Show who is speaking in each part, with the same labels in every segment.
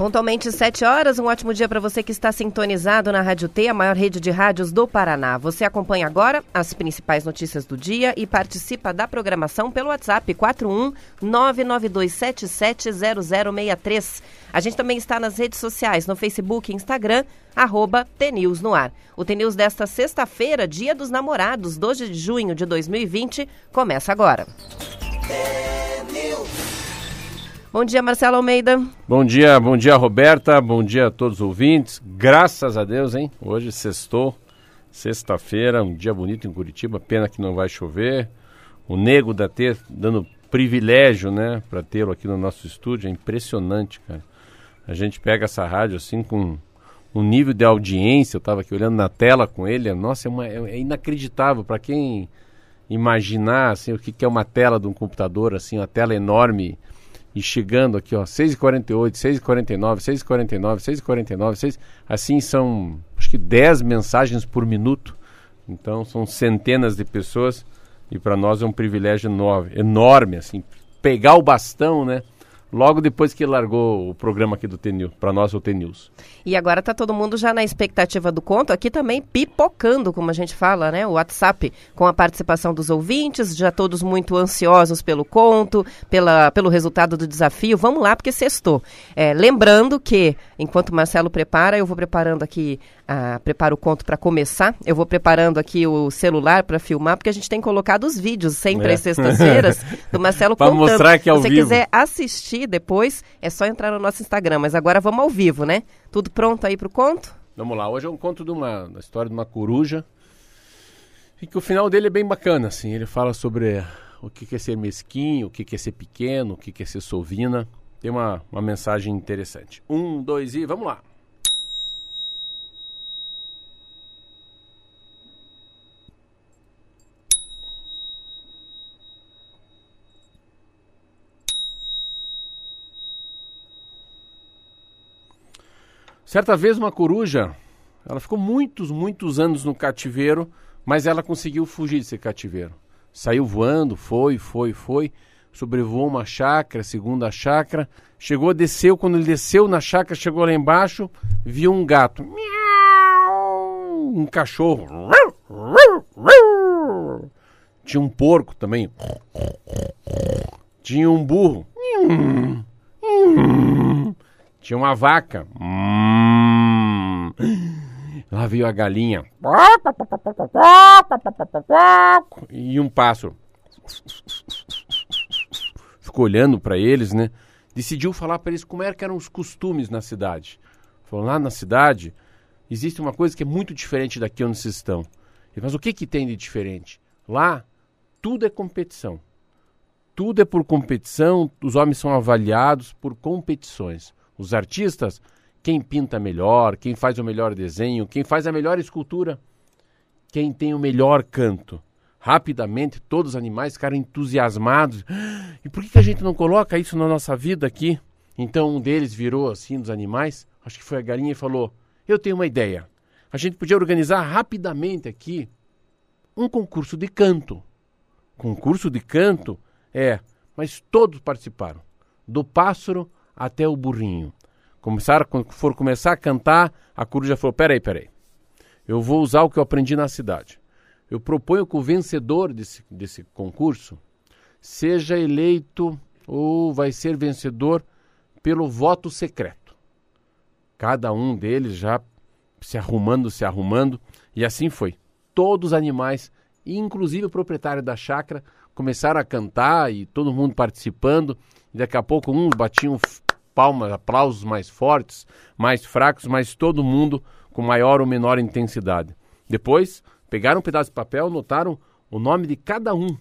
Speaker 1: Pontualmente 7 horas, um ótimo dia para você que está sintonizado na Rádio T, a maior rede de rádios do Paraná. Você acompanha agora as principais notícias do dia e participa da programação pelo WhatsApp 41 992770063. A gente também está nas redes sociais, no Facebook e Instagram, arroba TNews no ar. O TNews desta sexta-feira, dia dos namorados, 12 de junho de 2020, começa agora. Bom dia, Marcelo Almeida.
Speaker 2: Bom dia, bom dia, Roberta. Bom dia a todos os ouvintes. Graças a Deus, hein? Hoje sextou, sexta-feira, um dia bonito em Curitiba. Pena que não vai chover. O nego da T dando privilégio, né, para tê-lo aqui no nosso estúdio. É impressionante, cara. A gente pega essa rádio assim com um nível de audiência. Eu estava aqui olhando na tela com ele. Nossa, é, uma, é inacreditável para quem imaginar assim o que, que é uma tela de um computador, assim, uma tela enorme e chegando aqui, ó, 6h48, 6h49, 6h49, 6h49, 6 assim são acho que 10 mensagens por minuto. Então são centenas de pessoas e para nós é um privilégio enorme, enorme assim, pegar o bastão, né? Logo depois que largou o programa aqui do TNews, para nós o TNews.
Speaker 1: E agora tá todo mundo já na expectativa do conto, aqui também pipocando, como a gente fala, né? O WhatsApp com a participação dos ouvintes, já todos muito ansiosos pelo conto, pela, pelo resultado do desafio. Vamos lá, porque sextou. É, lembrando que, enquanto o Marcelo prepara, eu vou preparando aqui ah, preparo o conto para começar. Eu vou preparando aqui o celular para filmar, porque a gente tem colocado os vídeos sempre é. às sextas-feiras do Marcelo
Speaker 2: pra contando. mostrar que é ao
Speaker 1: Se você
Speaker 2: vivo.
Speaker 1: quiser assistir depois, é só entrar no nosso Instagram. Mas agora vamos ao vivo, né? Tudo pronto aí para o conto?
Speaker 2: Vamos lá. Hoje é um conto de uma, uma história de uma coruja. E que o final dele é bem bacana, assim. Ele fala sobre o que é ser mesquinho, o que é ser pequeno, o que é ser sovina. Tem uma, uma mensagem interessante. Um, dois e vamos lá. Certa vez uma coruja, ela ficou muitos, muitos anos no cativeiro, mas ela conseguiu fugir desse cativeiro. Saiu voando, foi, foi, foi, sobrevoou uma chácara, segunda chácara, chegou, desceu, quando ele desceu na chácara, chegou lá embaixo, viu um gato, um cachorro, tinha um porco também, tinha um burro, tinha uma vaca, Lá veio a galinha. E um pássaro. Ficou olhando para eles, né? Decidiu falar para eles como eram os costumes na cidade. Falou, lá na cidade existe uma coisa que é muito diferente daqui onde vocês estão. Mas o que, que tem de diferente? Lá, tudo é competição. Tudo é por competição, os homens são avaliados por competições. Os artistas quem pinta melhor, quem faz o melhor desenho, quem faz a melhor escultura, quem tem o melhor canto. Rapidamente, todos os animais ficaram entusiasmados. E por que, a gente não coloca isso na nossa vida aqui? Então um deles virou assim dos animais, acho que foi a galinha e falou: Eu tenho uma ideia. A gente podia organizar rapidamente aqui um concurso de canto. Concurso de canto? É, mas todos participaram, do pássaro até o burrinho. Começaram, quando for começar a cantar, a coruja falou: peraí, peraí. Eu vou usar o que eu aprendi na cidade. Eu proponho que o vencedor desse, desse concurso seja eleito ou vai ser vencedor pelo voto secreto. Cada um deles já se arrumando, se arrumando, e assim foi. Todos os animais, inclusive o proprietário da chácara, começaram a cantar e todo mundo participando. E daqui a pouco uns batiam palmas, aplausos mais fortes, mais fracos, mas todo mundo com maior ou menor intensidade. Depois, pegaram um pedaço de papel, notaram o nome de cada um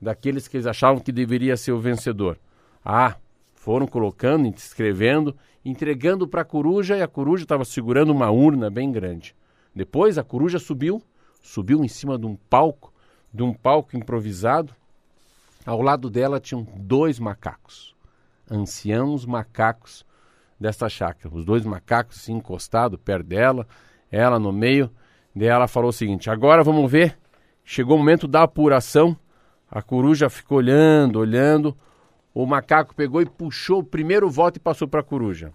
Speaker 2: daqueles que eles achavam que deveria ser o vencedor. Ah, Foram colocando, escrevendo, entregando para a coruja e a coruja estava segurando uma urna bem grande. Depois a coruja subiu, subiu em cima de um palco, de um palco improvisado. Ao lado dela tinham dois macacos, anciãos macacos desta chácara. Os dois macacos assim, encostados perto dela, ela no meio. Daí ela falou o seguinte: agora vamos ver. Chegou o momento da apuração. A coruja ficou olhando, olhando. O macaco pegou e puxou o primeiro voto e passou para a coruja.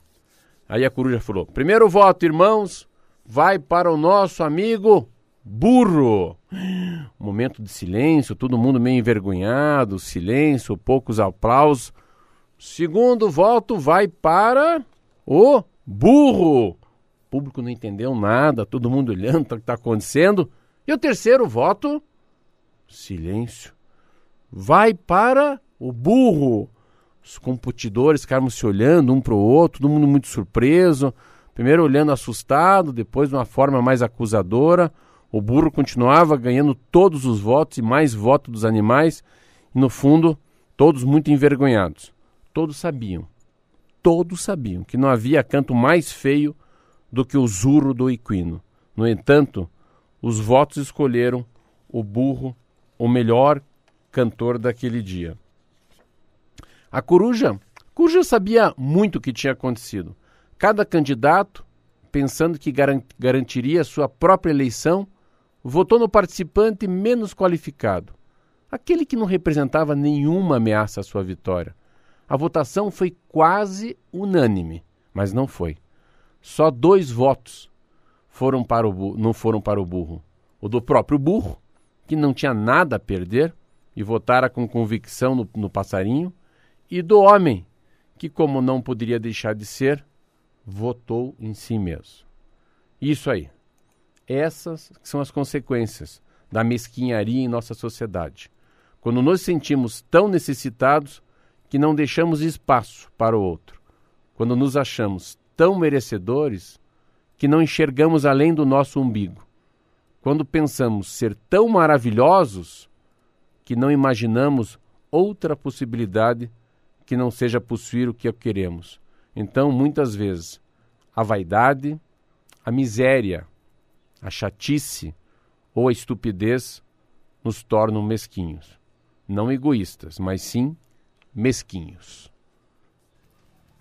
Speaker 2: Aí a coruja falou: primeiro voto, irmãos, vai para o nosso amigo burro. Momento de silêncio, todo mundo meio envergonhado, silêncio, poucos aplausos. Segundo voto vai para o burro. O público não entendeu nada, todo mundo olhando o que está acontecendo. E o terceiro voto, silêncio, vai para o burro. Os computidores ficaram se olhando um para o outro, todo mundo muito surpreso. Primeiro olhando assustado, depois de uma forma mais acusadora. O burro continuava ganhando todos os votos e mais votos dos animais. E no fundo, todos muito envergonhados. Todos sabiam todos sabiam que não havia canto mais feio do que o zurro do equino. No entanto, os votos escolheram o burro, o melhor cantor daquele dia. A coruja, coruja sabia muito o que tinha acontecido. Cada candidato, pensando que garantiria sua própria eleição, votou no participante menos qualificado, aquele que não representava nenhuma ameaça à sua vitória. A votação foi quase unânime, mas não foi. Só dois votos foram para o, não foram para o burro. O do próprio burro, que não tinha nada a perder e votara com convicção no, no passarinho, e do homem, que, como não poderia deixar de ser, votou em si mesmo. Isso aí. Essas são as consequências da mesquinharia em nossa sociedade. Quando nos sentimos tão necessitados, que não deixamos espaço para o outro, quando nos achamos tão merecedores que não enxergamos além do nosso umbigo, quando pensamos ser tão maravilhosos que não imaginamos outra possibilidade que não seja possuir o que queremos. Então, muitas vezes, a vaidade, a miséria, a chatice ou a estupidez nos tornam mesquinhos. Não egoístas, mas sim mesquinhos.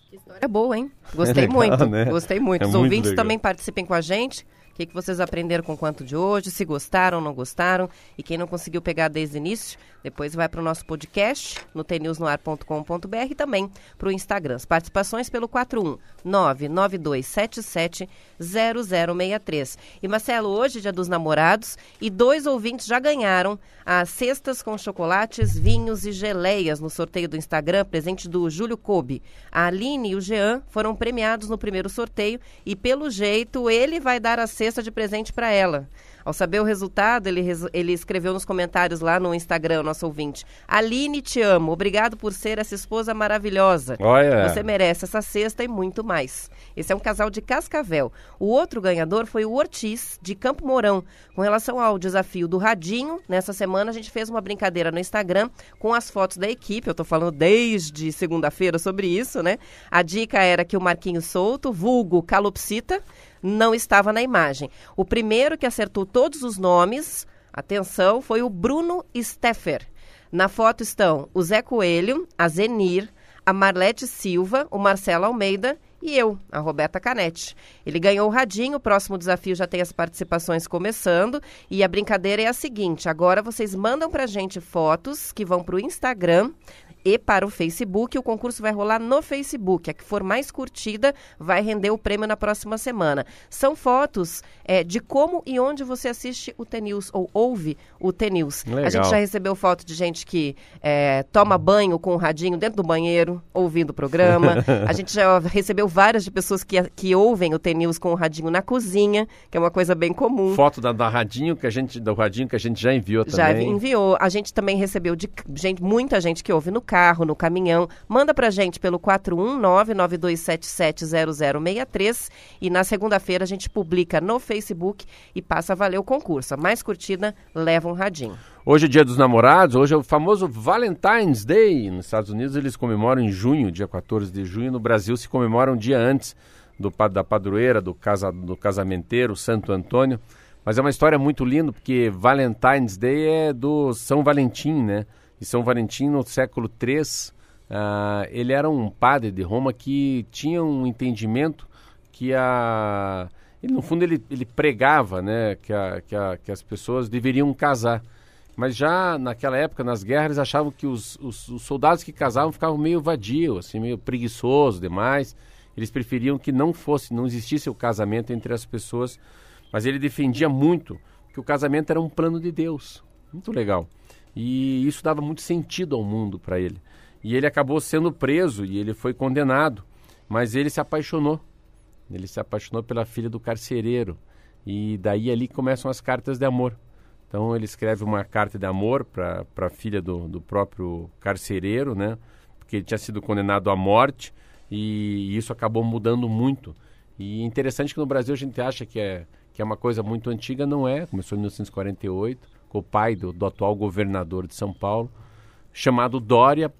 Speaker 1: Que história boa, hein? Gostei é legal, muito. Né? Gostei muito. É Os muito ouvintes legal. também participem com a gente que, que vocês aprenderam com o quanto de hoje, se gostaram ou não gostaram. E quem não conseguiu pegar desde o início, depois vai para o nosso podcast no tnewsnoar.com.br e também para o Instagram. As participações pelo 41992770063. E Marcelo, hoje, dia dos namorados, e dois ouvintes já ganharam as cestas com chocolates, vinhos e geleias no sorteio do Instagram, presente do Júlio Kobe. A Aline e o Jean foram premiados no primeiro sorteio e, pelo jeito, ele vai dar cestas cesta de presente para ela. Ao saber o resultado, ele, ele escreveu nos comentários lá no Instagram, nosso ouvinte. Aline, te amo. Obrigado por ser essa esposa maravilhosa.
Speaker 2: Olha.
Speaker 1: Você merece essa cesta e muito mais. Esse é um casal de Cascavel. O outro ganhador foi o Ortiz, de Campo Mourão. Com relação ao desafio do Radinho, nessa semana a gente fez uma brincadeira no Instagram com as fotos da equipe. Eu estou falando desde segunda-feira sobre isso, né? A dica era que o Marquinho Souto, vulgo Calopsita, não estava na imagem. O primeiro que acertou todos os nomes, atenção, foi o Bruno Steffer. Na foto estão o Zé Coelho, a Zenir, a Marlete Silva, o Marcelo Almeida e eu, a Roberta Canete. Ele ganhou o radinho, o próximo desafio já tem as participações começando e a brincadeira é a seguinte, agora vocês mandam pra gente fotos que vão pro Instagram e para o Facebook. O concurso vai rolar no Facebook. A que for mais curtida vai render o prêmio na próxima semana. São fotos é, de como e onde você assiste o TNews ou ouve o TNews. A gente já recebeu foto de gente que é, toma banho com o radinho dentro do banheiro, ouvindo o programa. a gente já recebeu várias de pessoas que, que ouvem o TNews com o radinho na cozinha, que é uma coisa bem comum.
Speaker 2: Foto da, da radinho que a gente, do radinho que a gente já enviou também.
Speaker 1: Já enviou. A gente também recebeu de gente, muita gente que ouve no carro, no caminhão. Manda pra gente pelo 41992770063 e na segunda-feira a gente publica no Facebook e passa a valer o concurso. A mais curtida leva um radinho.
Speaker 2: Hoje é dia dos namorados, hoje é o famoso Valentine's Day. Nos Estados Unidos eles comemoram em junho, dia 14 de junho. No Brasil se comemora um dia antes do, da padroeira, do, casa, do casamenteiro, Santo Antônio. Mas é uma história muito linda, porque Valentine's Day é do São Valentim, né? E São Valentim, no século III, uh, ele era um padre de Roma que tinha um entendimento que a... Ele, no fundo, ele, ele pregava né, que, a, que, a, que as pessoas deveriam casar. Mas já naquela época, nas guerras, eles achavam que os, os, os soldados que casavam ficavam meio vadios, assim, meio preguiçosos demais. Eles preferiam que não fosse, não existisse o casamento entre as pessoas. Mas ele defendia muito que o casamento era um plano de Deus. Muito legal. E isso dava muito sentido ao mundo para ele. E ele acabou sendo preso e ele foi condenado. Mas ele se apaixonou. Ele se apaixonou pela filha do carcereiro. E daí ali começam as cartas de amor. Então ele escreve uma carta de amor para a filha do, do próprio carcereiro, né? Porque ele tinha sido condenado à morte e isso acabou mudando muito. E interessante que no Brasil a gente acha que é, que é uma coisa muito antiga, não é. Começou em 1948 com o pai do, do atual governador de São Paulo, chamado Dória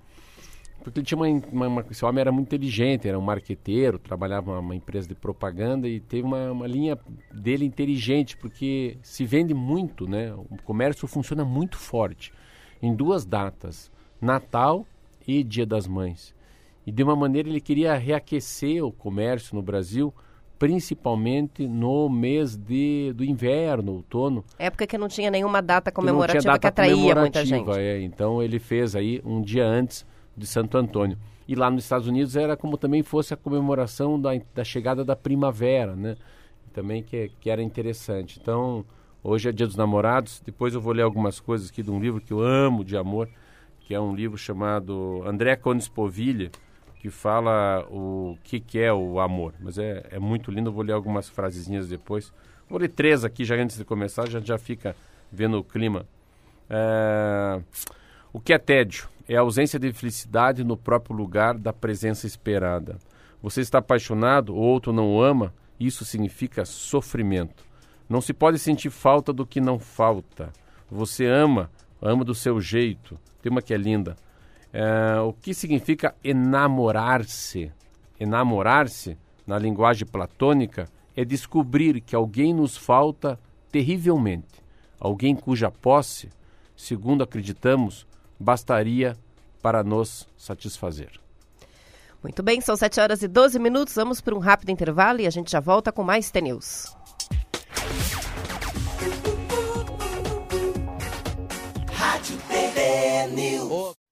Speaker 2: porque ele tinha uma, uma, uma, esse homem era muito inteligente, era um marqueteiro, trabalhava numa empresa de propaganda e teve uma, uma linha dele inteligente, porque se vende muito, né? O comércio funciona muito forte em duas datas, Natal e Dia das Mães. E de uma maneira ele queria reaquecer o comércio no Brasil, principalmente no mês de, do inverno, outono.
Speaker 1: Época que não tinha nenhuma data comemorativa que, data que atraía muita gente.
Speaker 2: É, então ele fez aí um dia antes de Santo Antônio. E lá nos Estados Unidos era como também fosse a comemoração da, da chegada da primavera, né? Também que, que era interessante. Então, hoje é Dia dos Namorados. Depois eu vou ler algumas coisas aqui de um livro que eu amo de amor, que é um livro chamado André Cones Povilha, que fala o que, que é o amor. Mas é, é muito lindo, eu vou ler algumas frasezinhas depois. Vou ler três aqui já antes de começar, já, já fica vendo o clima. É... O que é tédio? É a ausência de felicidade no próprio lugar da presença esperada. Você está apaixonado, o outro não o ama, isso significa sofrimento. Não se pode sentir falta do que não falta. Você ama, ama do seu jeito. Tem uma que é linda. É, o que significa enamorar-se? Enamorar-se, na linguagem platônica, é descobrir que alguém nos falta terrivelmente. Alguém cuja posse, segundo acreditamos, bastaria para nos satisfazer.
Speaker 1: Muito bem, são 7 horas e 12 minutos. Vamos para um rápido intervalo e a gente já volta com mais T-News. Rádio TV News.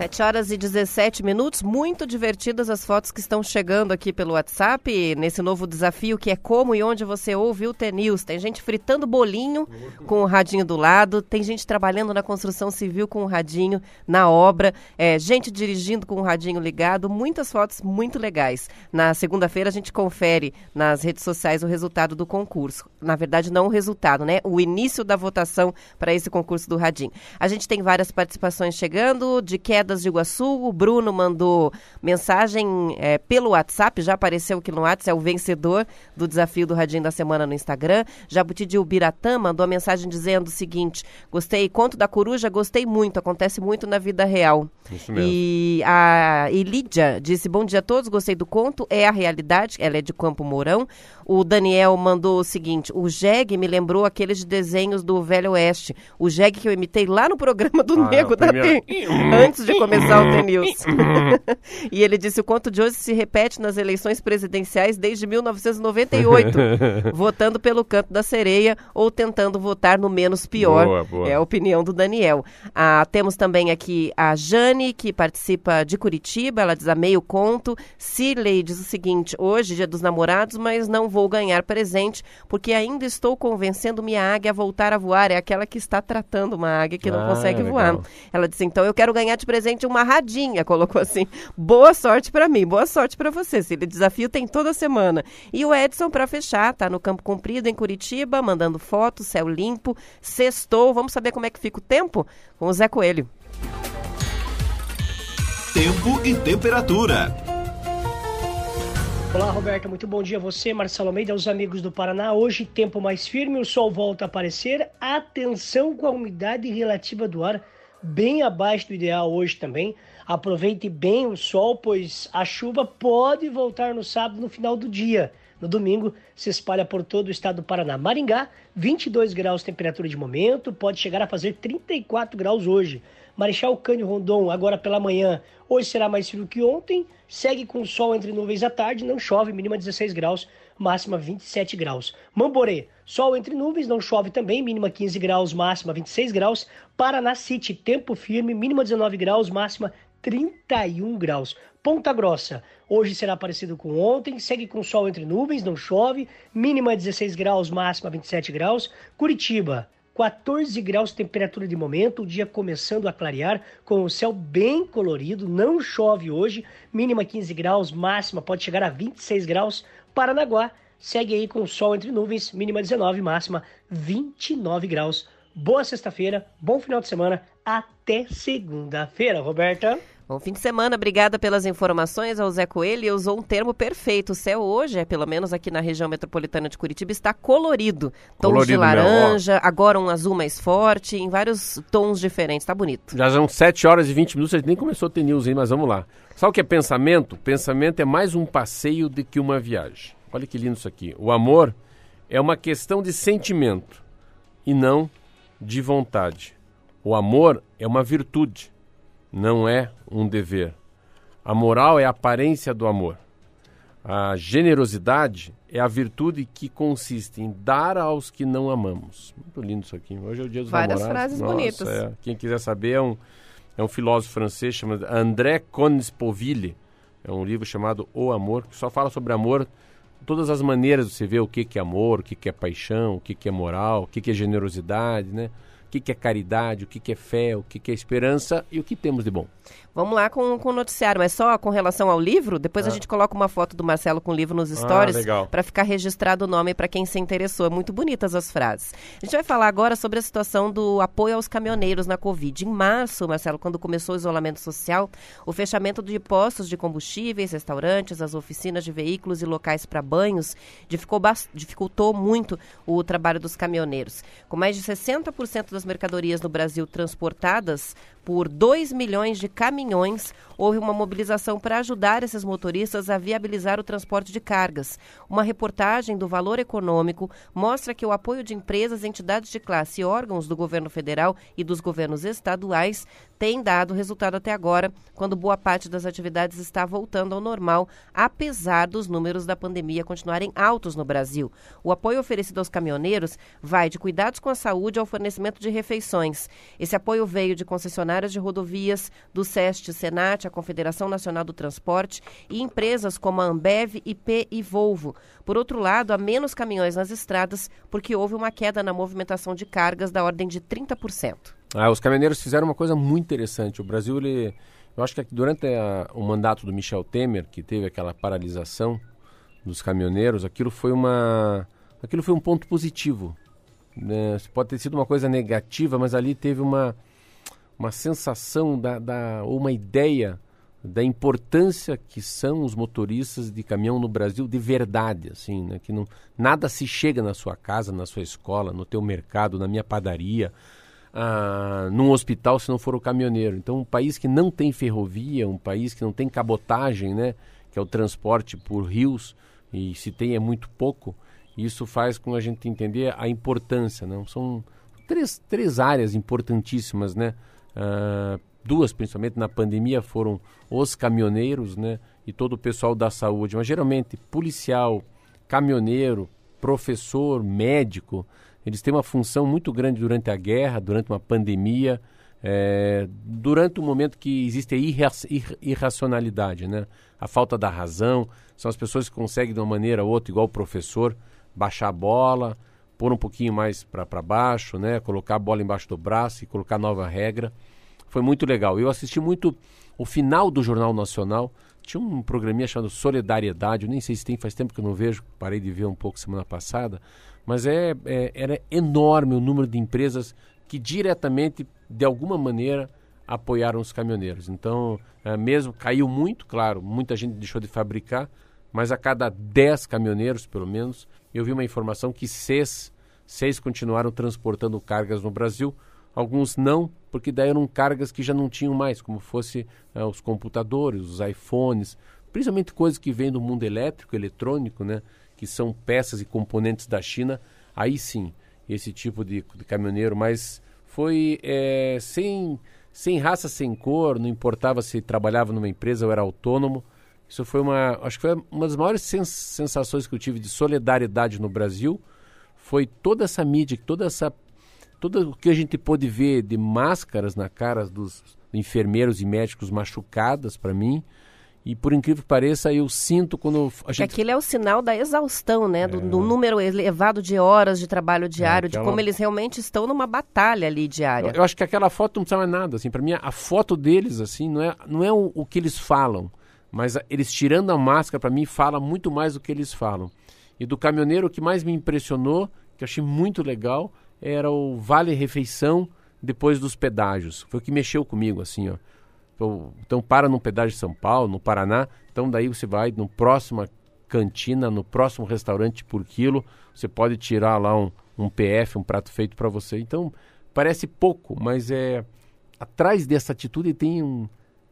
Speaker 1: 7 horas e 17 minutos, muito divertidas as fotos que estão chegando aqui pelo WhatsApp, nesse novo desafio que é como e onde você ouve o T-News. Tem gente fritando bolinho com o radinho do lado, tem gente trabalhando na construção civil com o radinho na obra, é, gente dirigindo com o radinho ligado, muitas fotos muito legais. Na segunda-feira a gente confere nas redes sociais o resultado do concurso. Na verdade, não o resultado, né? O início da votação para esse concurso do radinho. A gente tem várias participações chegando, de queda De Iguaçu. O Bruno mandou mensagem é, pelo WhatsApp, já apareceu aqui no WhatsApp, é o vencedor do desafio do Radinho da Semana no Instagram. Jabuti de Ubiratã mandou a mensagem dizendo o seguinte: gostei, conto da coruja, gostei muito, acontece muito na vida real. Isso mesmo. E a Elídia disse: bom dia a todos, gostei do conto, é a realidade, ela é de Campo Mourão. O Daniel mandou o seguinte: o Jeg me lembrou aqueles desenhos do Velho Oeste. O Jeg que eu imitei lá no programa do ah, é Nego da primeiro... antes de começar o TNews. e ele disse: o conto de hoje se repete nas eleições presidenciais desde 1998, votando pelo canto da sereia ou tentando votar no menos pior. Boa, boa. É a opinião do Daniel. Ah, temos também aqui a Jane, que participa de Curitiba. Ela diz a meio conto. Cirley diz o seguinte: hoje, dia dos namorados, mas não vou vou ganhar presente, porque ainda estou convencendo minha águia a voltar a voar. É aquela que está tratando uma águia que não ah, consegue voar. Ela disse: então eu quero ganhar de presente uma radinha. Colocou assim: boa sorte para mim, boa sorte para você. Se ele desafio tem toda semana. E o Edson, para fechar, tá no Campo Comprido, em Curitiba, mandando fotos, céu limpo, sextou. Vamos saber como é que fica o tempo? Com o Zé Coelho.
Speaker 3: tempo e temperatura.
Speaker 4: Olá, Roberta. Muito bom dia a você, Marcelo Almeida, aos amigos do Paraná. Hoje, tempo mais firme, o sol volta a aparecer. Atenção com a umidade relativa do ar, bem abaixo do ideal hoje também. Aproveite bem o sol, pois a chuva pode voltar no sábado, no final do dia. No domingo, se espalha por todo o estado do Paraná. Maringá, 22 graus temperatura de momento, pode chegar a fazer 34 graus hoje. Marechal Cândido Rondon, agora pela manhã, hoje será mais frio que ontem, segue com sol entre nuvens à tarde, não chove, mínima 16 graus, máxima 27 graus. Mamborê, sol entre nuvens, não chove também, mínima 15 graus, máxima 26 graus. Paraná City, tempo firme, mínima 19 graus, máxima 31 graus. Ponta Grossa, hoje será parecido com ontem, segue com sol entre nuvens, não chove, mínima 16 graus, máxima 27 graus. Curitiba, 14 graus temperatura de momento, o dia começando a clarear, com o céu bem colorido, não chove hoje, mínima 15 graus, máxima pode chegar a 26 graus. Paranaguá segue aí com sol entre nuvens, mínima 19, máxima 29 graus. Boa sexta-feira, bom final de semana, até segunda-feira, Roberta.
Speaker 1: Bom fim de semana, obrigada pelas informações ao Zé Coelho. Ele usou um termo perfeito. O céu hoje, é, pelo menos aqui na região metropolitana de Curitiba, está colorido. Tons colorido de laranja, meu, agora um azul mais forte, em vários tons diferentes. Está bonito.
Speaker 2: Já são 7 horas e 20 minutos, a gente nem começou a ter news aí, mas vamos lá. Sabe o que é pensamento? Pensamento é mais um passeio do que uma viagem. Olha que lindo isso aqui. O amor é uma questão de sentimento e não de vontade. O amor é uma virtude não é um dever. A moral é a aparência do amor. A generosidade é a virtude que consiste em dar aos que não amamos. Muito lindo isso aqui. Hoje é o dia dos
Speaker 1: Várias
Speaker 2: namorados.
Speaker 1: frases Nossa, bonitas.
Speaker 2: É. Quem quiser saber, é um, é um filósofo francês chamado André Conspoville. É um livro chamado O Amor, que só fala sobre amor, todas as maneiras de você ver o que, que é amor, o que, que é paixão, o que, que é moral, o que, que é generosidade, né? O que, que é caridade, o que, que é fé, o que, que é esperança e o que temos de bom.
Speaker 1: Vamos lá com, com o noticiário, mas só com relação ao livro, depois ah. a gente coloca uma foto do Marcelo com o livro nos ah, stories ah, para ficar registrado o nome para quem se interessou. É muito bonitas as frases. A gente vai falar agora sobre a situação do apoio aos caminhoneiros na Covid. Em março, Marcelo, quando começou o isolamento social, o fechamento de postos de combustíveis, restaurantes, as oficinas de veículos e locais para banhos dificultou muito o trabalho dos caminhoneiros. Com mais de 60% das mercadorias no Brasil transportadas por 2 milhões de caminhões, houve uma mobilização para ajudar esses motoristas a viabilizar o transporte de cargas. Uma reportagem do Valor Econômico mostra que o apoio de empresas, entidades de classe e órgãos do governo federal e dos governos estaduais tem dado resultado até agora, quando boa parte das atividades está voltando ao normal, apesar dos números da pandemia continuarem altos no Brasil. O apoio oferecido aos caminhoneiros vai de cuidados com a saúde ao fornecimento de refeições. Esse apoio veio de concessionárias de rodovias, do SEST, Senat, a Confederação Nacional do Transporte e empresas como a Ambev, IP e Volvo. Por outro lado, há menos caminhões nas estradas porque houve uma queda na movimentação de cargas da ordem de 30%.
Speaker 2: Ah, os caminhoneiros fizeram uma coisa muito interessante. O Brasil, ele, eu acho que durante a, o mandato do Michel Temer, que teve aquela paralisação dos caminhoneiros, aquilo foi uma, aquilo foi um ponto positivo. Né? Pode ter sido uma coisa negativa, mas ali teve uma, uma sensação da, da, ou uma ideia da importância que são os motoristas de caminhão no Brasil de verdade, assim, né? que não, nada se chega na sua casa, na sua escola, no teu mercado, na minha padaria, ah, num hospital se não for o caminhoneiro. Então, um país que não tem ferrovia, um país que não tem cabotagem, né, que é o transporte por rios, e se tem é muito pouco, isso faz com a gente entender a importância. Não? São três, três áreas importantíssimas, né? Ah, duas principalmente na pandemia foram os caminhoneiros, né? E todo o pessoal da saúde, mas geralmente policial, caminhoneiro, professor, médico, eles têm uma função muito grande durante a guerra, durante uma pandemia, é, durante um momento que existe a irra irracionalidade, né? A falta da razão. São as pessoas que conseguem de uma maneira ou outra, igual o professor, baixar a bola, pôr um pouquinho mais para baixo, né? Colocar a bola embaixo do braço e colocar nova regra. Foi muito legal. Eu assisti muito o final do Jornal Nacional. Tinha um programinha chamado Solidariedade, eu nem sei se tem, faz tempo que eu não vejo, parei de ver um pouco semana passada mas é, é, era enorme o número de empresas que diretamente, de alguma maneira, apoiaram os caminhoneiros. Então, é, mesmo caiu muito, claro, muita gente deixou de fabricar, mas a cada 10 caminhoneiros, pelo menos, eu vi uma informação que seis, seis continuaram transportando cargas no Brasil, alguns não, porque daí eram cargas que já não tinham mais, como fosse é, os computadores, os iPhones, principalmente coisas que vêm do mundo elétrico, eletrônico, né, que são peças e componentes da China, aí sim, esse tipo de, de caminhoneiro, mas foi é, sem, sem raça, sem cor, não importava se trabalhava numa empresa ou era autônomo. Isso foi uma, acho que foi uma das maiores sens sensações que eu tive de solidariedade no Brasil. Foi toda essa mídia, toda essa, tudo o que a gente pôde ver de máscaras na cara dos enfermeiros e médicos machucadas para mim. E por incrível que pareça, eu sinto quando
Speaker 1: a gente... Aquilo é o sinal da exaustão, né? Do, é. do número elevado de horas de trabalho diário, é, aquela... de como eles realmente estão numa batalha ali diária.
Speaker 2: Eu, eu acho que aquela foto não precisa mais nada, assim. Para mim, a foto deles, assim, não é, não é o, o que eles falam, mas a, eles tirando a máscara, para mim, fala muito mais do que eles falam. E do caminhoneiro, o que mais me impressionou, que eu achei muito legal, era o Vale Refeição depois dos pedágios. Foi o que mexeu comigo, assim, ó. Então, então para num pedágio de São Paulo, no Paraná, então daí você vai no próximo cantina, no próximo restaurante por quilo, você pode tirar lá um, um PF, um prato feito para você. Então, parece pouco, mas é atrás dessa atitude tem um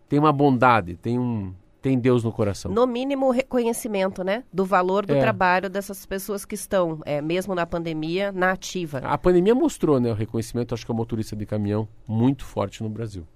Speaker 2: tem uma bondade, tem um tem Deus no coração.
Speaker 1: No mínimo, reconhecimento, né? Do valor do é. trabalho dessas pessoas que estão, é, mesmo na pandemia, na ativa.
Speaker 2: A pandemia mostrou, né? O reconhecimento, acho que é o motorista de caminhão muito forte no Brasil.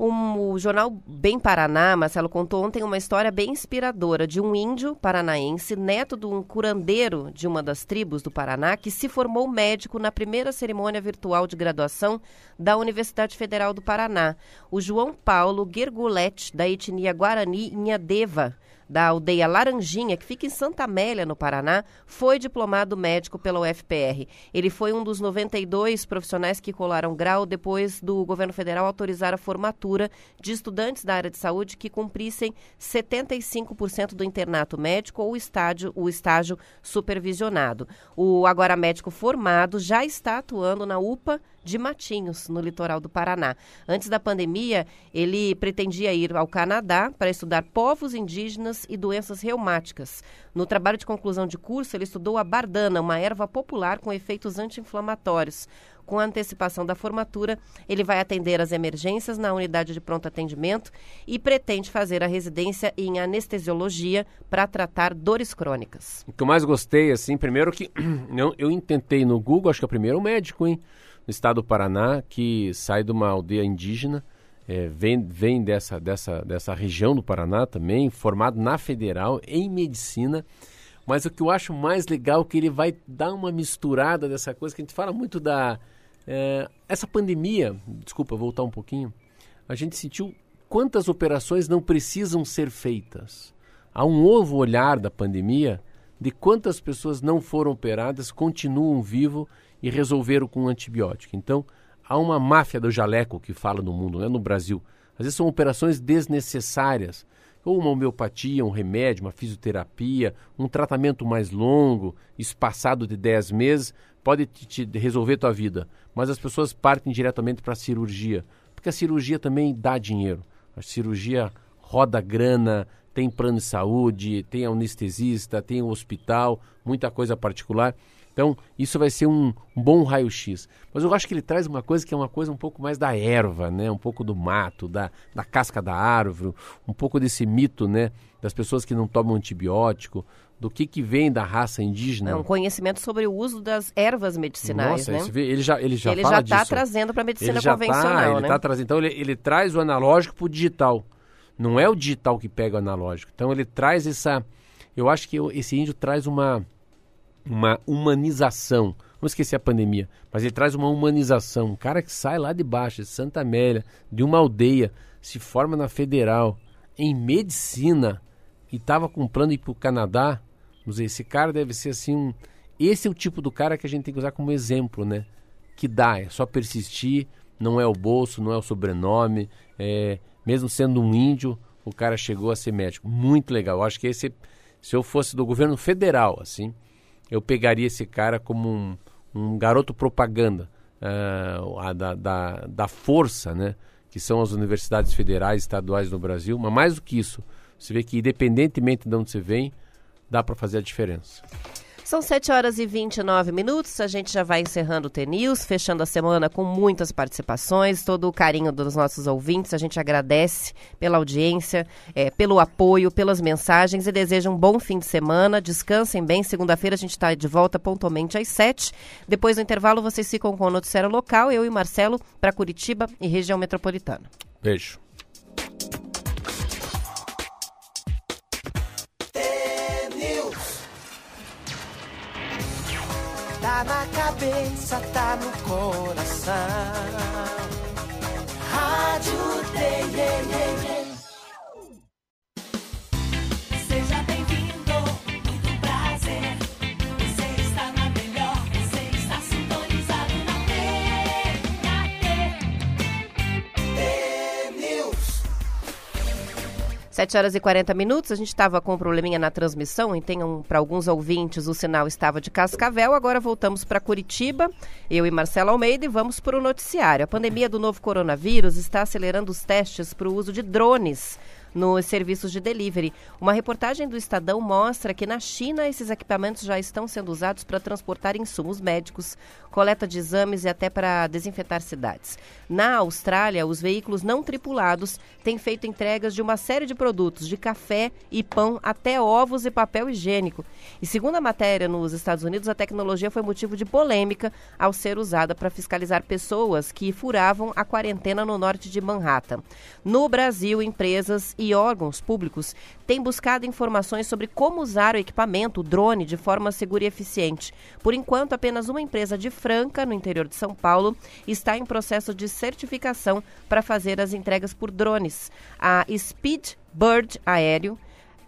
Speaker 1: Um, o jornal Bem Paraná, Marcelo, contou ontem uma história bem inspiradora de um índio paranaense, neto de um curandeiro de uma das tribos do Paraná, que se formou médico na primeira cerimônia virtual de graduação da Universidade Federal do Paraná. O João Paulo Gergulete, da etnia Guarani Inhadeva da aldeia Laranjinha, que fica em Santa Amélia, no Paraná, foi diplomado médico pela UFPR. Ele foi um dos 92 profissionais que colaram grau depois do governo federal autorizar a formatura de estudantes da área de saúde que cumprissem 75% do internato médico ou estágio, o estágio supervisionado. O agora médico formado já está atuando na UPA de Matinhos, no litoral do Paraná. Antes da pandemia, ele pretendia ir ao Canadá para estudar povos indígenas e doenças reumáticas. No trabalho de conclusão de curso, ele estudou a bardana, uma erva popular com efeitos anti-inflamatórios. Com antecipação da formatura, ele vai atender as emergências na unidade de pronto atendimento e pretende fazer a residência em anestesiologia para tratar dores crônicas.
Speaker 2: O que eu mais gostei, assim, primeiro que eu, eu tentei no Google, acho que é o primeiro médico, hein? No estado do Paraná, que sai de uma aldeia indígena, é, vem, vem dessa, dessa, dessa região do Paraná também, formado na federal em medicina. Mas o que eu acho mais legal é que ele vai dar uma misturada dessa coisa que a gente fala muito da. É, essa pandemia, desculpa voltar um pouquinho, a gente sentiu quantas operações não precisam ser feitas. Há um novo olhar da pandemia de quantas pessoas não foram operadas, continuam vivos e resolveram com um antibiótico. Então, há uma máfia do jaleco que fala no mundo, né, no Brasil. Às vezes são operações desnecessárias, ou uma homeopatia, um remédio, uma fisioterapia, um tratamento mais longo, espaçado de 10 meses, pode te, te resolver tua vida. Mas as pessoas partem diretamente para a cirurgia, porque a cirurgia também dá dinheiro. A cirurgia roda grana, tem plano de saúde, tem anestesista, tem hospital, muita coisa particular. Então, isso vai ser um, bom raio-x. Mas eu acho que ele traz uma coisa que é uma coisa um pouco mais da erva, né? Um pouco do mato, da, da casca da árvore, um pouco desse mito, né? Das pessoas que não tomam antibiótico, do que, que vem da raça indígena. É
Speaker 1: um conhecimento sobre o uso das ervas medicinais,
Speaker 2: Nossa,
Speaker 1: né?
Speaker 2: Vê, ele já ele já
Speaker 1: ele já
Speaker 2: está
Speaker 1: trazendo para a medicina
Speaker 2: ele já
Speaker 1: tá, convencional, tá,
Speaker 2: ele
Speaker 1: né?
Speaker 2: Tá trazendo, então ele, ele traz o analógico para o digital. Não é o digital que pega o analógico. Então ele traz essa... Eu acho que esse índio traz uma uma humanização. Vamos esquecer a pandemia, mas ele traz uma humanização. Um cara que sai lá de baixo, de Santa Amélia, de uma aldeia, se forma na federal, em medicina, e estava com plano ir para o Canadá. Dizer, esse cara deve ser assim um. Esse é o tipo do cara que a gente tem que usar como exemplo, né? Que dá, é só persistir, não é o bolso, não é o sobrenome, é... mesmo sendo um índio, o cara chegou a ser médico. Muito legal. Eu acho que esse, se eu fosse do governo federal, assim, eu pegaria esse cara como um, um garoto propaganda uh, da, da, da, força, né? Que são as universidades federais estaduais no Brasil, mas mais do que isso, você vê que independentemente de onde você vem, dá para fazer a diferença.
Speaker 1: São 7 horas e 29 minutos. A gente já vai encerrando o TNews, fechando a semana com muitas participações, todo o carinho dos nossos ouvintes. A gente agradece pela audiência, é, pelo apoio, pelas mensagens e deseja um bom fim de semana. Descansem bem. Segunda-feira a gente está de volta pontualmente às 7. Depois do intervalo, vocês ficam com o noticiário local, eu e Marcelo, para Curitiba e região metropolitana.
Speaker 2: Beijo.
Speaker 5: Tá na cabeça, tá no coração. Rádio yeah.
Speaker 1: Sete horas e 40 minutos, a gente estava com um probleminha na transmissão, então para alguns ouvintes o sinal estava de Cascavel, agora voltamos para Curitiba, eu e Marcelo Almeida e vamos para o noticiário. A pandemia do novo coronavírus está acelerando os testes para o uso de drones nos serviços de delivery. Uma reportagem do Estadão mostra que na China esses equipamentos já estão sendo usados para transportar insumos médicos, coleta de exames e até para desinfetar cidades. Na Austrália, os veículos não tripulados têm feito entregas de uma série de produtos, de café e pão até ovos e papel higiênico. E segundo a matéria nos Estados Unidos, a tecnologia foi motivo de polêmica ao ser usada para fiscalizar pessoas que furavam a quarentena no norte de Manhattan. No Brasil, empresas e órgãos públicos têm buscado informações sobre como usar o equipamento, o drone, de forma segura e eficiente. Por enquanto, apenas uma empresa de Franca, no interior de São Paulo, está em processo de certificação para fazer as entregas por drones. A Speed Bird Aéreo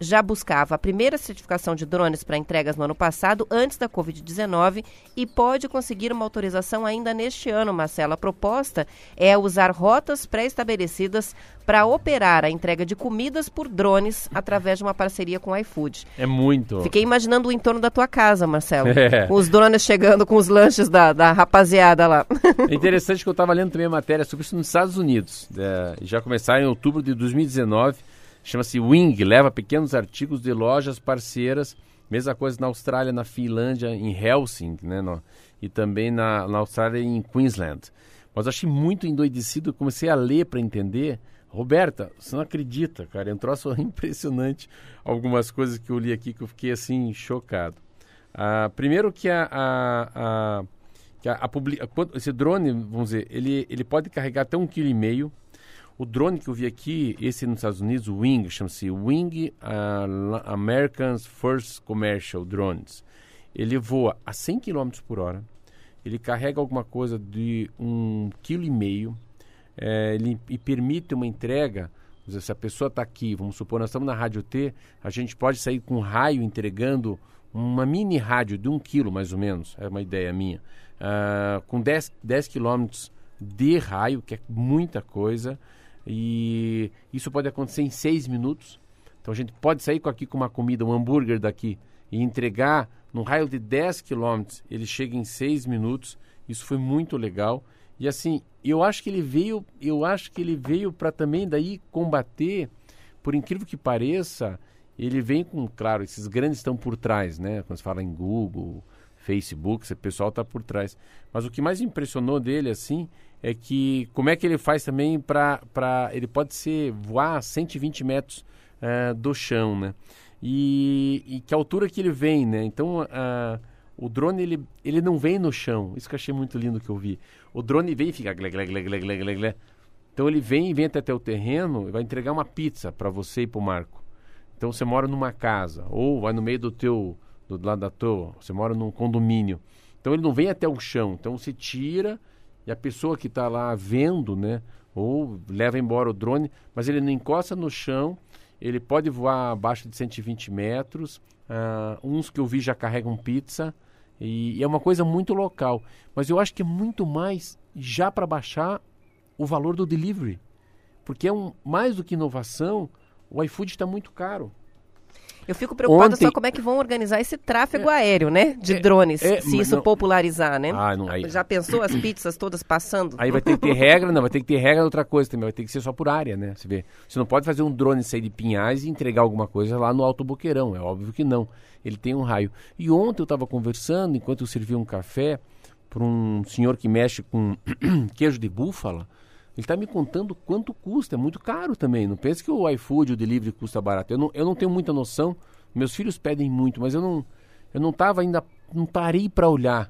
Speaker 1: já buscava a primeira certificação de drones para entregas no ano passado, antes da Covid-19, e pode conseguir uma autorização ainda neste ano, Marcelo. A proposta é usar rotas pré-estabelecidas para operar a entrega de comidas por drones através de uma parceria com o iFood.
Speaker 2: É muito.
Speaker 1: Fiquei imaginando o entorno da tua casa, Marcelo. É. Com os drones chegando com os lanches da, da rapaziada lá.
Speaker 2: É interessante que eu estava lendo também a matéria sobre isso nos Estados Unidos. É, já começaram em outubro de 2019 Chama-se Wing, leva pequenos artigos de lojas parceiras. Mesma coisa na Austrália, na Finlândia, em Helsinki, né? No, e também na, na Austrália, em Queensland. Mas achei muito endoidecido, comecei a ler para entender. Roberta, você não acredita, cara, é um troço impressionante. Algumas coisas que eu li aqui que eu fiquei assim, chocado. Ah, primeiro que a, a, a, que a, a, esse drone, vamos dizer, ele, ele pode carregar até um quilo e meio o drone que eu vi aqui, esse nos Estados Unidos, o Wing, chama-se Wing uh, Americans First Commercial Drones. Ele voa a 100 km por hora, ele carrega alguma coisa de um quilo e meio, é, ele e permite uma entrega. Se a pessoa está aqui, vamos supor, nós estamos na Rádio T, a gente pode sair com um raio entregando uma mini rádio de um quilo mais ou menos, é uma ideia minha, uh, com 10, 10 quilômetros de raio, que é muita coisa. E isso pode acontecer em seis minutos. Então a gente pode sair com aqui com uma comida, um hambúrguer daqui e entregar num raio de 10 quilômetros. Ele chega em seis minutos. Isso foi muito legal. E assim, eu acho que ele veio, eu acho que ele veio para também daí combater, por incrível que pareça, ele vem com, claro, esses grandes estão por trás, né? Quando se fala em Google, Facebook, esse pessoal está por trás. Mas o que mais impressionou dele, assim, é que como é que ele faz também para ele pode ser voar a 120 metros uh, do chão, né? E, e, que altura que ele vem, né? Então uh, o drone ele, ele não vem no chão. Isso que eu achei muito lindo que eu vi. O drone vem e fica gle, gle, gle, gle, gle, gle. Então ele vem e vem até o terreno e vai entregar uma pizza para você e para o Marco. Então você mora numa casa ou vai no meio do teu do lado da tua, você mora num condomínio. Então ele não vem até o chão. Então você tira e a pessoa que está lá vendo, né, ou leva embora o drone, mas ele não encosta no chão, ele pode voar abaixo de 120 metros, uh, uns que eu vi já carregam pizza, e, e é uma coisa muito local. Mas eu acho que é muito mais já para baixar o valor do delivery, porque é um, mais do que inovação, o iFood está muito caro.
Speaker 1: Eu fico preocupada
Speaker 2: Ontem-
Speaker 1: só como é que vão organizar esse tráfego aéreo, né? De drones,
Speaker 2: é,
Speaker 1: se isso
Speaker 2: não-
Speaker 1: popularizar, né?
Speaker 2: Ah, não, aí-
Speaker 1: Já pensou as pizzas todas passando?
Speaker 2: Aí vai ter que ter regra, não, vai ter que ter regra de outra coisa também, vai ter que ser só por área, né? Você vê, você não pode fazer um drone sair de Pinhais e entregar alguma coisa lá no Alto Boqueirão, é óbvio que não. Ele tem um raio. E ontem eu estava conversando, enquanto eu servia um café, para um senhor que mexe com queijo de búfala, ele está me contando quanto custa, é muito caro também. Não pense que o iFood, o delivery custa barato. Eu não, eu não tenho muita noção, meus filhos pedem muito, mas eu não eu não estava ainda, não parei para olhar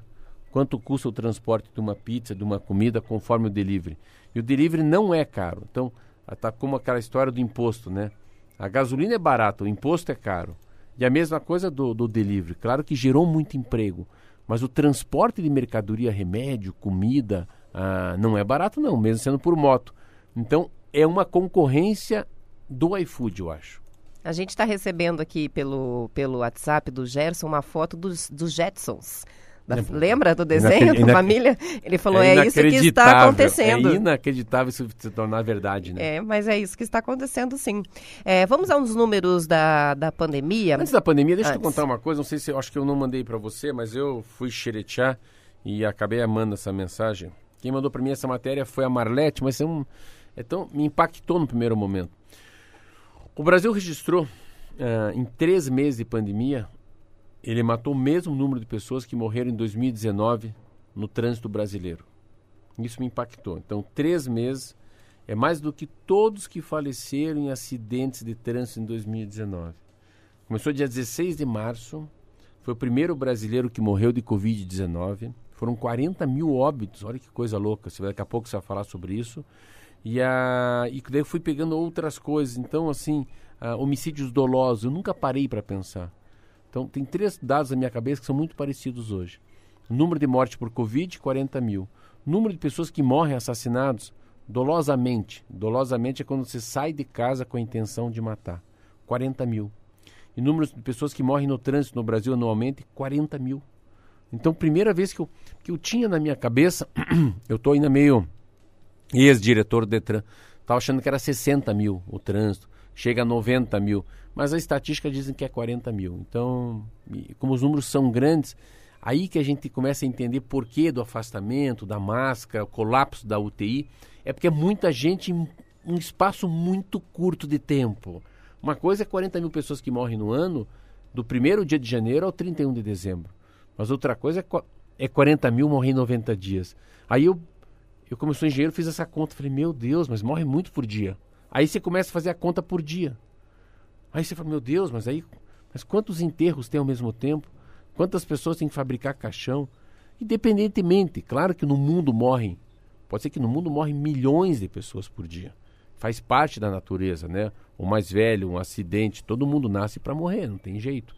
Speaker 2: quanto custa o transporte de uma pizza, de uma comida, conforme o delivery. E o delivery não é caro. Então, está como aquela história do imposto, né? A gasolina é barata, o imposto é caro. E a mesma coisa do, do delivery. Claro que gerou muito emprego, mas o transporte de mercadoria, remédio, comida, ah, não é barato não, mesmo sendo por moto. Então, é uma concorrência do iFood, eu acho.
Speaker 1: A gente está recebendo aqui pelo, pelo WhatsApp do Gerson uma foto dos, dos Jetsons. Da-
Speaker 2: É,
Speaker 1: lembra do desenho da família? Ele falou, é, isso que está
Speaker 2: inacreditável,
Speaker 1: acontecendo.
Speaker 2: É inacreditável isso se tornar verdade, né?
Speaker 1: É, mas é isso que está acontecendo, sim. É, vamos a uns números da, da pandemia.
Speaker 2: Antes da pandemia, deixa eu
Speaker 1: Antes.
Speaker 2: contar uma coisa. Não sei se eu acho que eu não mandei para você, mas eu fui xeretear e acabei amando essa mensagem. Quem mandou para mim essa matéria foi a Marlete, mas é um, é tão, me impactou no primeiro momento. O Brasil registrou, ah, em três meses de pandemia, ele matou o mesmo número de pessoas que morreram em 2019 no trânsito brasileiro. Isso me impactou. Então, três meses é mais do que todos que faleceram em acidentes de trânsito em 2019. Começou dia 16 de março, foi o primeiro brasileiro que morreu de Covid-19. Foram 40 mil óbitos, olha que coisa louca. Daqui a pouco você vai falar sobre isso. E, a, e daí eu fui pegando outras coisas. Então, assim, ah, homicídios dolosos, eu nunca parei para pensar. Então, tem três dados na minha cabeça que são muito parecidos hoje. Número de mortes por Covid, 40 mil. Número de pessoas que morrem assassinados dolosamente. Dolosamente é quando você sai de casa com a intenção de matar. 40 mil. E número de pessoas que morrem no trânsito no Brasil anualmente, 40 mil. Então, primeira vez que eu, que eu tinha na minha cabeça, eu estou ainda meio ex-diretor do Detran, estava achando que era 60 mil o trânsito, chega a 90 mil, mas a estatística dizem que é 40 mil. Então, como os números são grandes, aí que a gente começa a entender por que do afastamento, da máscara, o colapso da UTI, é porque é muita gente em um espaço muito curto de tempo. Uma coisa é 40 mil pessoas que morrem no ano, do primeiro dia de janeiro ao 31 de dezembro. Mas outra coisa é, é 40 mil morrer em 90 dias. Aí eu, eu como sou engenheiro, fiz essa conta. Falei, meu Deus, mas morre muito por dia. Aí você começa a fazer a conta por dia. Aí você fala, meu Deus, mas aí mas quantos enterros tem ao mesmo tempo? Quantas pessoas têm que fabricar caixão? Independentemente, claro que no mundo morrem, pode ser que no mundo morrem milhões de pessoas por dia. Faz parte da natureza, né? O mais velho, um acidente, todo mundo nasce para morrer, não tem jeito.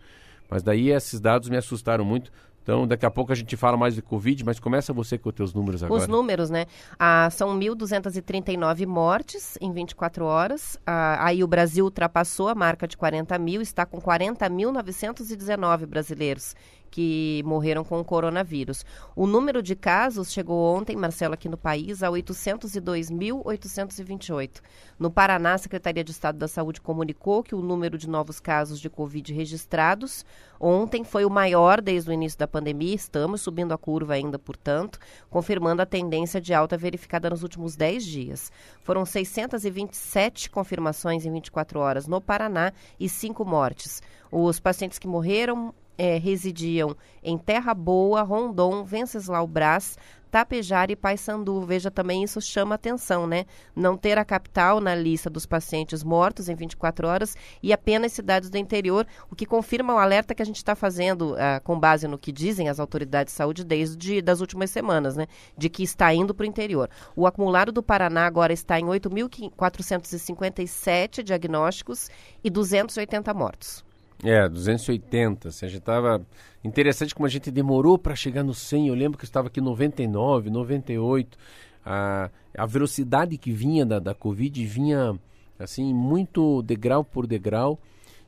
Speaker 2: Mas daí esses dados me assustaram muito. Então, daqui a pouco a gente fala mais de Covid, mas começa você com os teus números agora.
Speaker 1: Os números, né? Ah, são 1.239 mortes em 24 horas. Ah, aí o Brasil ultrapassou a marca de 40 mil, está com 40.919 brasileiros que morreram com o coronavírus. O número de casos chegou ontem, Marcelo, aqui no país, a 802.828. No Paraná, a Secretaria de Estado da Saúde comunicou que o número de novos casos de Covid registrados ontem foi o maior desde o início da pandemia. Estamos subindo a curva ainda, portanto, confirmando a tendência de alta verificada nos últimos 10 dias. Foram 627 confirmações em 24 horas no Paraná e 5 mortes. Os pacientes que morreram eh, residiam em Terra Boa, Rondon, Venceslau Brás, Tapejara e Paysandu. Veja também, isso chama atenção, né? Não ter a capital na lista dos pacientes mortos em 24 horas e apenas cidades do interior, o que confirma o alerta que a gente está fazendo ah, com base no que dizem as autoridades de saúde desde das últimas semanas, né? De que está indo para o interior. O acumulado do Paraná agora está em 8.457 diagnósticos e 280 mortos.
Speaker 2: É, 280. Assim, a gente tava interessante como a gente demorou para chegar no 100. Eu lembro que eu estava aqui 99, 98. A, a velocidade que vinha da, da Covid vinha assim muito degrau por degrau.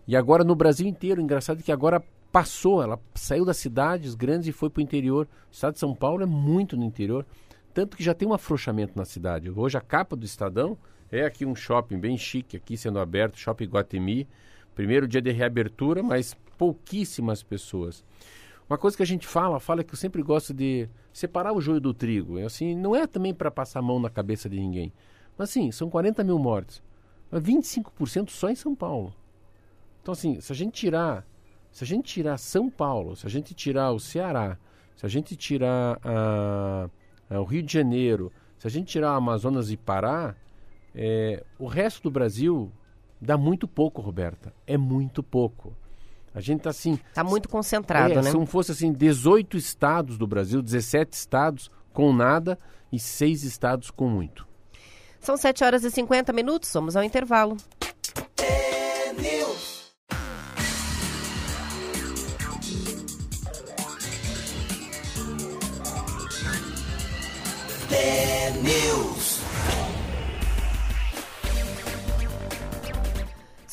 Speaker 2: E agora no Brasil inteiro, engraçado que agora passou, ela saiu das cidades grandes e foi para o interior. O estado de São Paulo é muito no interior, tanto que já tem um afrouxamento na cidade. Hoje a capa do Estadão é aqui um shopping bem chique aqui sendo aberto, Shopping Guatemi Primeiro dia de reabertura, mas pouquíssimas pessoas. Uma coisa que a gente fala, fala que eu sempre gosto de separar o joio do trigo. É assim, não é também para passar a mão na cabeça de ninguém. Mas assim, são 40 mil mortes. Mas 25% só em São Paulo. Então assim, se a gente tirar, se a gente tirar São Paulo, se a gente tirar o Ceará, se a gente tirar a, a, o Rio de Janeiro, se a gente tirar Amazonas e Pará, é, o resto do Brasil dá muito pouco, Roberta. É muito pouco. A gente está assim.
Speaker 1: Está muito concentrado,
Speaker 2: é,
Speaker 1: né?
Speaker 2: Se não fosse assim, 18 estados do Brasil, 17 estados com nada e 6 estados com muito.
Speaker 1: São 7 horas e 50 minutos, vamos ao intervalo.
Speaker 5: News.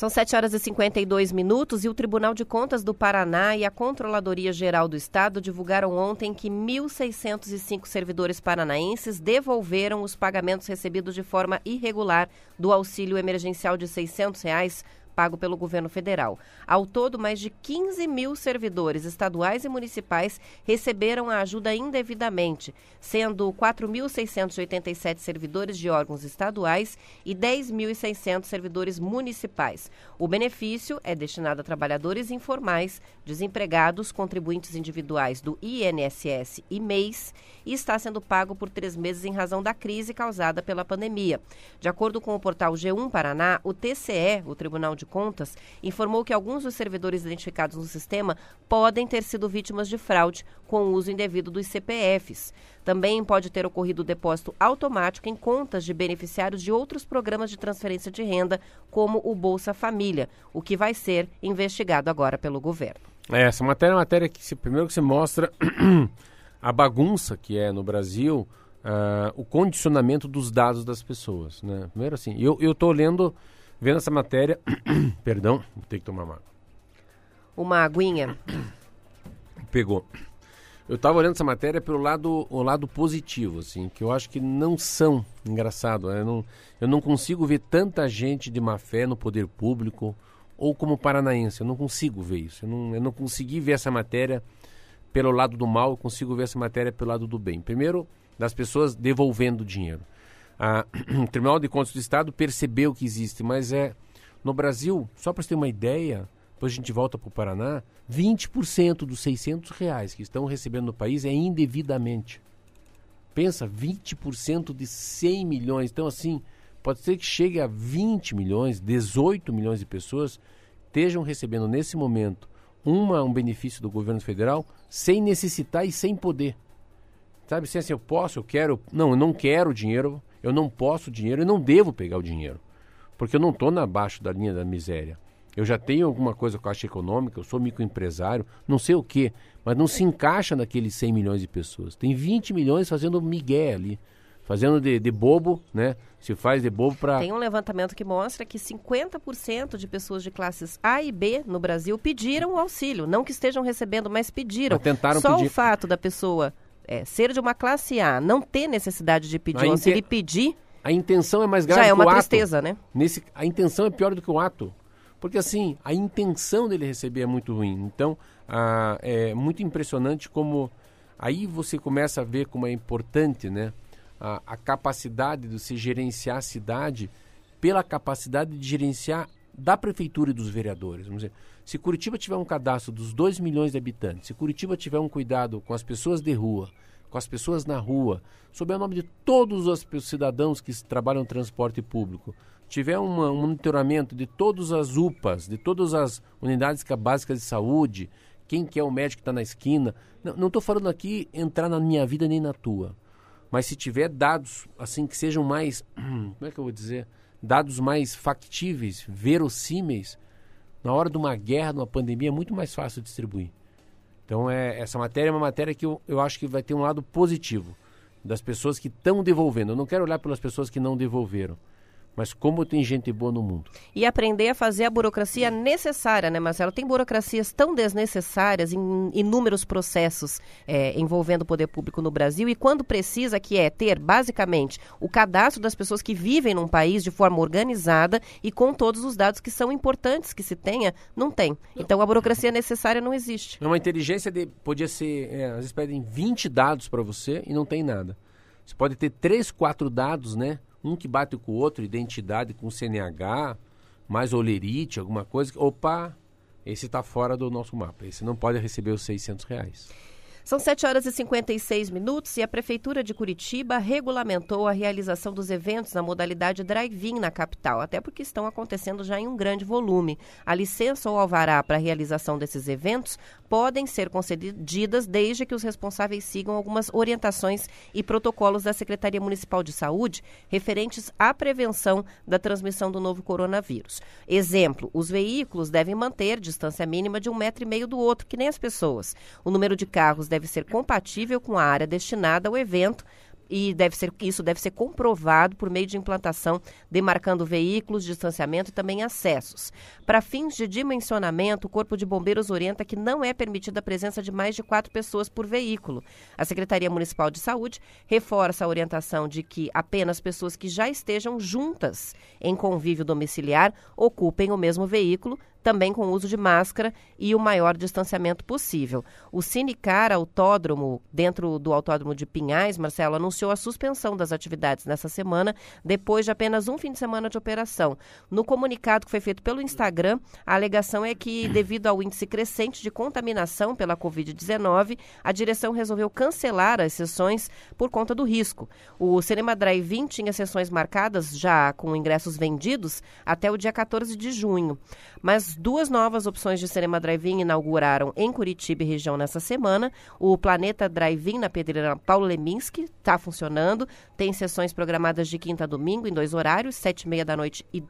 Speaker 1: São 7 horas e 52 minutos e o Tribunal de Contas do Paraná e a Controladoria Geral do Estado divulgaram ontem que 1.605 servidores paranaenses devolveram os pagamentos recebidos de forma irregular do auxílio emergencial de 600 reais pago pelo governo federal. Ao todo, mais de 15 mil servidores estaduais e municipais receberam a ajuda indevidamente, sendo 4.687 servidores de órgãos estaduais e 10.600 servidores municipais. O benefício é destinado a trabalhadores informais, desempregados, contribuintes individuais do INSS e MEIs e está sendo pago por três meses em razão da crise causada pela pandemia. De acordo com o portal G1 Paraná, o TCE, o Tribunal de de Contas, informou que alguns dos servidores identificados no sistema podem ter sido vítimas de fraude com o uso indevido dos CPFs. Também pode ter ocorrido o depósito automático em contas de beneficiários de outros programas de transferência de renda, como o Bolsa Família, o que vai ser investigado agora pelo governo.
Speaker 2: É, essa matéria é uma matéria que, se, primeiro, que se mostra a bagunça que é no Brasil, uh, o condicionamento dos dados das pessoas. Né? Primeiro, assim, eu estou lendo Vendo essa matéria, perdão, vou ter que tomar uma
Speaker 1: Uma aguinha.
Speaker 2: Pegou. Eu estava olhando essa matéria pelo lado, o lado positivo, assim, que eu acho que não são engraçado. Né? Eu não, eu não consigo ver tanta gente de má fé no poder público ou como paranaense. Eu não consigo ver isso. Eu não, eu não consegui ver essa matéria pelo lado do mal, eu consigo ver essa matéria pelo lado do bem. Primeiro, das pessoas devolvendo dinheiro a, o Tribunal de Contas do Estado percebeu que existe, mas é no Brasil, só para você ter uma ideia, depois a gente volta para o Paraná, 20% dos 600 reais que estão recebendo no país é indevidamente. Pensa, 20% de 100 milhões. Então, assim, pode ser que chegue a 20 milhões, 18 milhões de pessoas estejam recebendo nesse momento uma, um benefício do governo federal sem necessitar e sem poder. Sabe, assim, assim, eu posso, eu quero. Não, eu não quero dinheiro, eu não posso dinheiro e não devo pegar o dinheiro. Porque eu não estou abaixo da linha da miséria. Eu já tenho alguma coisa com a Caixa Econômica, eu sou microempresário, não sei o quê, mas não se encaixa naqueles 100 milhões de pessoas. Tem 20 milhões fazendo migué ali, fazendo de, de bobo, né? Se faz de bobo para...
Speaker 1: Tem um levantamento que mostra que 50% de pessoas de classes A e B no Brasil pediram o auxílio. Não que estejam recebendo, mas pediram.
Speaker 2: Mas tentaram
Speaker 1: Só
Speaker 2: pedir.
Speaker 1: o fato da pessoa é, ser de uma classe A, não ter necessidade de pedir o auxílio e pedir.
Speaker 2: A intenção é mais grave
Speaker 1: já é uma
Speaker 2: que o
Speaker 1: tristeza,
Speaker 2: ato.
Speaker 1: né?
Speaker 2: Nesse, a intenção é pior do que o ato. Porque assim, a intenção dele receber é muito ruim. Então, a, é muito impressionante como aí você começa a ver como é importante, né? A, a capacidade de se gerenciar a cidade pela capacidade de gerenciar da prefeitura e dos vereadores. Vamos dizer, se Curitiba tiver um cadastro dos 2 milhões de habitantes, se Curitiba tiver um cuidado com as pessoas de rua, com as pessoas na rua, sob o nome de todos os cidadãos que trabalham no transporte público, tiver uma, um monitoramento de todas as UPAs, de todas as unidades básicas de saúde, quem que é o médico que está na esquina. Não estou falando aqui entrar na minha vida nem na tua. Mas se tiver dados assim que sejam mais, como é que eu vou dizer, dados mais factíveis, verossímeis, na hora de uma guerra, de uma pandemia, é muito mais fácil distribuir. Então, é, essa matéria é uma matéria que eu, eu acho que vai ter um lado positivo das pessoas que estão devolvendo. Eu não quero olhar pelas pessoas que não devolveram, Mas como tem gente boa no mundo.
Speaker 1: E aprender a fazer a burocracia necessária, né, Marcelo? Tem burocracias tão desnecessárias em inúmeros processos é, envolvendo o poder público no Brasil e quando precisa, que é ter, basicamente, o cadastro das pessoas que vivem num país de forma organizada e com todos os dados que são importantes que se tenha, não tem. Então a burocracia necessária não existe.
Speaker 2: É uma inteligência de. Podia ser. É, às vezes pedem 20 dados para você e não tem nada. Você pode ter três, quatro dados, né? Um que bate com o outro, identidade com CNH, mais olerite, alguma coisa. Opa, esse está fora do nosso mapa. Esse não pode receber os 600 reais.
Speaker 1: São 7 horas e 56 minutos e a Prefeitura de Curitiba regulamentou a realização dos eventos na modalidade drive-in na capital, até porque estão acontecendo já em um grande volume. A licença ou alvará para a realização desses eventos podem ser concedidas desde que os responsáveis sigam algumas orientações e protocolos da Secretaria Municipal de Saúde referentes à prevenção da transmissão do novo coronavírus. Exemplo, os veículos devem manter distância mínima de um metro e meio do outro, que nem as pessoas. O número de carros deve ser compatível com a área destinada ao evento e deve ser, isso deve ser comprovado por meio de implantação, demarcando veículos, distanciamento e também acessos. Para fins de dimensionamento, o Corpo de Bombeiros orienta que não é permitida a presença de mais de quatro pessoas por veículo. A Secretaria Municipal de Saúde reforça a orientação de que apenas pessoas que já estejam juntas em convívio domiciliar ocupem o mesmo veículo, também com o uso de máscara e o maior distanciamento possível. O Cinecar Autódromo, dentro do Autódromo de Pinhais, Marcelo, anunciou a suspensão das atividades nessa semana, depois de apenas um fim de semana de operação. No comunicado que foi feito pelo Instagram, a alegação é que, devido ao índice crescente de contaminação pela Covid-19, a direção resolveu cancelar as sessões por conta do risco. O Cinema Drive-In tinha sessões marcadas já com ingressos vendidos até o dia 14 de junho. Mas duas novas opções de cinema drive-in inauguraram em Curitiba e região nessa semana. O Planeta Drive-in na Pedreira Paulo Leminski está funcionando. Tem sessões programadas de quinta a domingo em dois horários, sete e meia da noite e,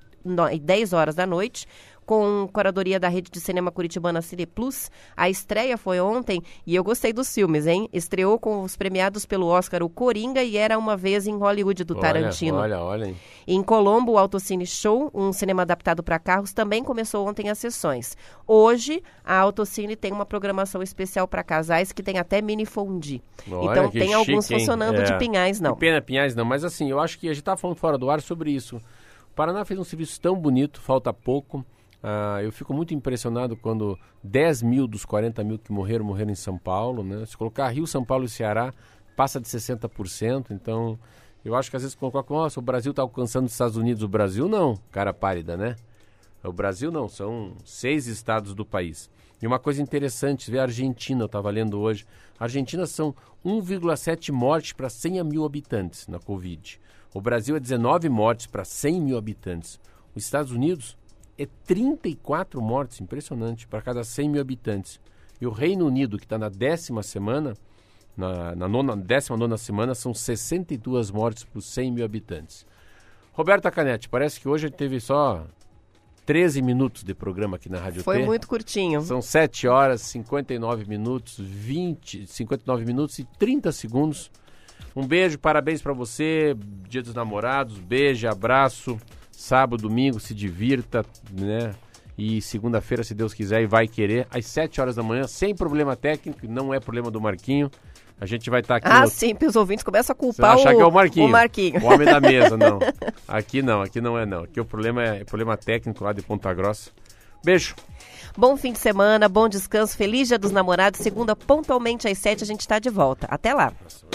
Speaker 1: e 10 horas da noite com curadoria da rede de cinema curitibana Cine Plus. A estreia foi ontem e eu gostei dos filmes, hein? Estreou com os premiados pelo Oscar o Coringa e Era Uma Vez em Hollywood do
Speaker 2: olha,
Speaker 1: Tarantino.
Speaker 2: Olha, olha. Hein?
Speaker 1: Em Colombo, o Autocine Show, um cinema adaptado para carros, também começou ontem as sessões. Hoje, a Autocine tem uma programação especial para casais que tem até mini fondue.
Speaker 2: Olha,
Speaker 1: então tem
Speaker 2: chique,
Speaker 1: alguns
Speaker 2: hein?
Speaker 1: funcionando
Speaker 2: É.
Speaker 1: de Pinhais, não.
Speaker 2: Que pena Pinhais não, mas assim, eu acho que a gente estava falando fora do ar sobre isso. O Paraná fez um serviço tão bonito, falta pouco. Ah, eu fico muito impressionado quando 10 mil dos 40 mil que morreram, morreram em São Paulo. Né? Se colocar Rio, São Paulo e Ceará, passa de 60%. Então, eu acho que às vezes colocar, nossa, o Brasil está alcançando os Estados Unidos. O Brasil não, cara pálida, né? O Brasil não, são seis estados do país. E uma coisa interessante, ver a Argentina, eu estava lendo hoje. A Argentina são 1,7 mortes para 100 mil habitantes na Covid. O Brasil é 19 mortes para 100 mil habitantes. Os Estados Unidos é 34 mortes, impressionante, para cada 100 mil habitantes. E o Reino Unido, que está na décima semana, na, na nona, décima nona semana, são 62 mortes por 100 mil habitantes. Roberta Canetti, parece que hoje a gente teve só 13 minutos de programa aqui na Rádio
Speaker 1: Foi
Speaker 2: T.
Speaker 1: muito curtinho.
Speaker 2: São 7 horas, 59 minutos, 20, 59 minutos e 30 segundos. Um beijo, parabéns para você, Dia dos Namorados, beijo, abraço. Sábado, domingo, se divirta, né? E segunda-feira, se Deus quiser e vai querer, às 7 horas da manhã, sem problema técnico, não é problema do Marquinho. A gente vai estar aqui
Speaker 1: Ah,
Speaker 2: no-
Speaker 1: sim, os ouvintes começam a
Speaker 2: você
Speaker 1: culpar
Speaker 2: achar
Speaker 1: o,
Speaker 2: que é o Marquinho.
Speaker 1: o Marquinho.
Speaker 2: O homem da mesa, não. Aqui não, aqui não é não. Aqui o problema é, é problema técnico lá de Ponta Grossa. Beijo.
Speaker 1: Bom fim de semana, bom descanso, feliz dia dos namorados. Segunda, pontualmente às sete, a gente está de volta. Até lá.
Speaker 2: Nossa,